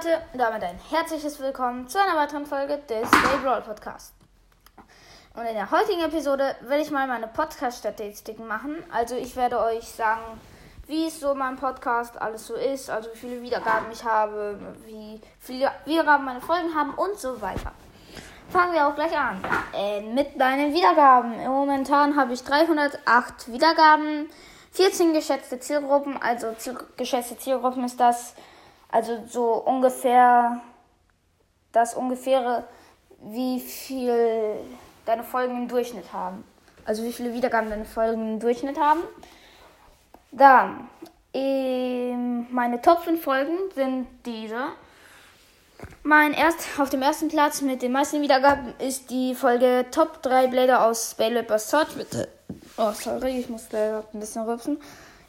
Leute, damit ein herzliches Willkommen zu einer weiteren Folge des Day Brawl Podcast. Und in der heutigen Episode werde ich mal meine Podcast-Statistiken machen. Also ich werde euch sagen, wie es so mein Podcast alles so ist, also wie viele Wiedergaben ich habe, wie viele Wiedergaben meine Folgen haben und so weiter. Fangen wir auch gleich an äh, mit meinen Wiedergaben. Momentan habe ich 308 Wiedergaben, 14 geschätzte Zielgruppen. Also ziel geschätzte Zielgruppen ist das also so ungefähr das ungefähre, wie viel deine Folgen im Durchschnitt haben. Also wie viele Wiedergaben deine Folgen im Durchschnitt haben. Dann, ähm, meine Top 5 Folgen sind diese. Mein erst auf dem ersten Platz mit den meisten Wiedergaben ist die Folge Top 3 Blätter aus Spell Search. Bitte. Oh, sorry, ich muss leider ein bisschen rübsen.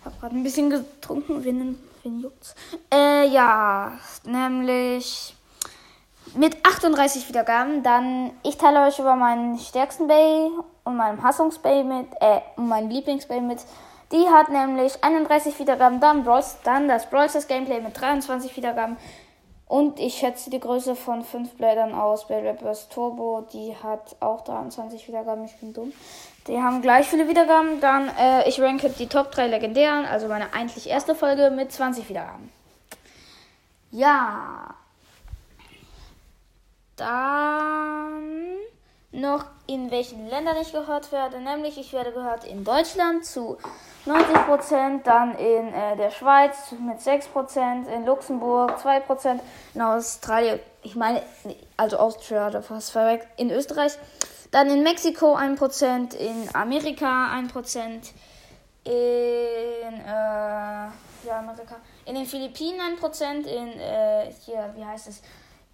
Habe gerade ein bisschen getrunken. Wen, wen juckt's? Äh, ja, nämlich mit 38 Wiedergaben. Dann, ich teile euch über meinen stärksten Bay und meinem Hassungsbay mit, äh, und meinen Lieblingsbay mit. Die hat nämlich 31 Wiedergaben. Dann, Brawls, dann das Brawl Gameplay mit 23 Wiedergaben. Und ich schätze die Größe von 5 Blättern aus bei Rappers Turbo. Die hat auch 23 Wiedergaben. Ich bin dumm. Die haben gleich viele Wiedergaben. Dann, äh, ich ranke die Top 3 legendären, also meine eigentlich erste Folge mit 20 Wiedergaben. Ja. Dann noch in welchen Ländern ich gehört werde. Nämlich, ich werde gehört in Deutschland zu 90%, dann in äh, der Schweiz mit 6%, in Luxemburg 2%, in Australien, ich meine, also Austria, da fast verweckt, in Österreich dann in Mexiko 1%, in Amerika 1%, in, äh, ja, Amerika, in den Philippinen 1%, in, äh, hier, wie heißt es,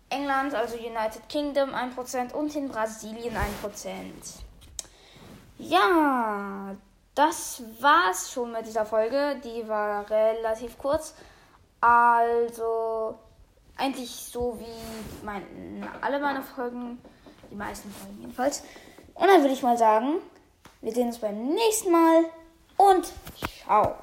England, also United Kingdom 1% und in Brasilien 1%. Ja, das war's schon mit dieser Folge. Die war relativ kurz. Also eigentlich so wie mein, alle meine Folgen. Die meisten Folgen jedenfalls. Und dann würde ich mal sagen, wir sehen uns beim nächsten Mal und ciao.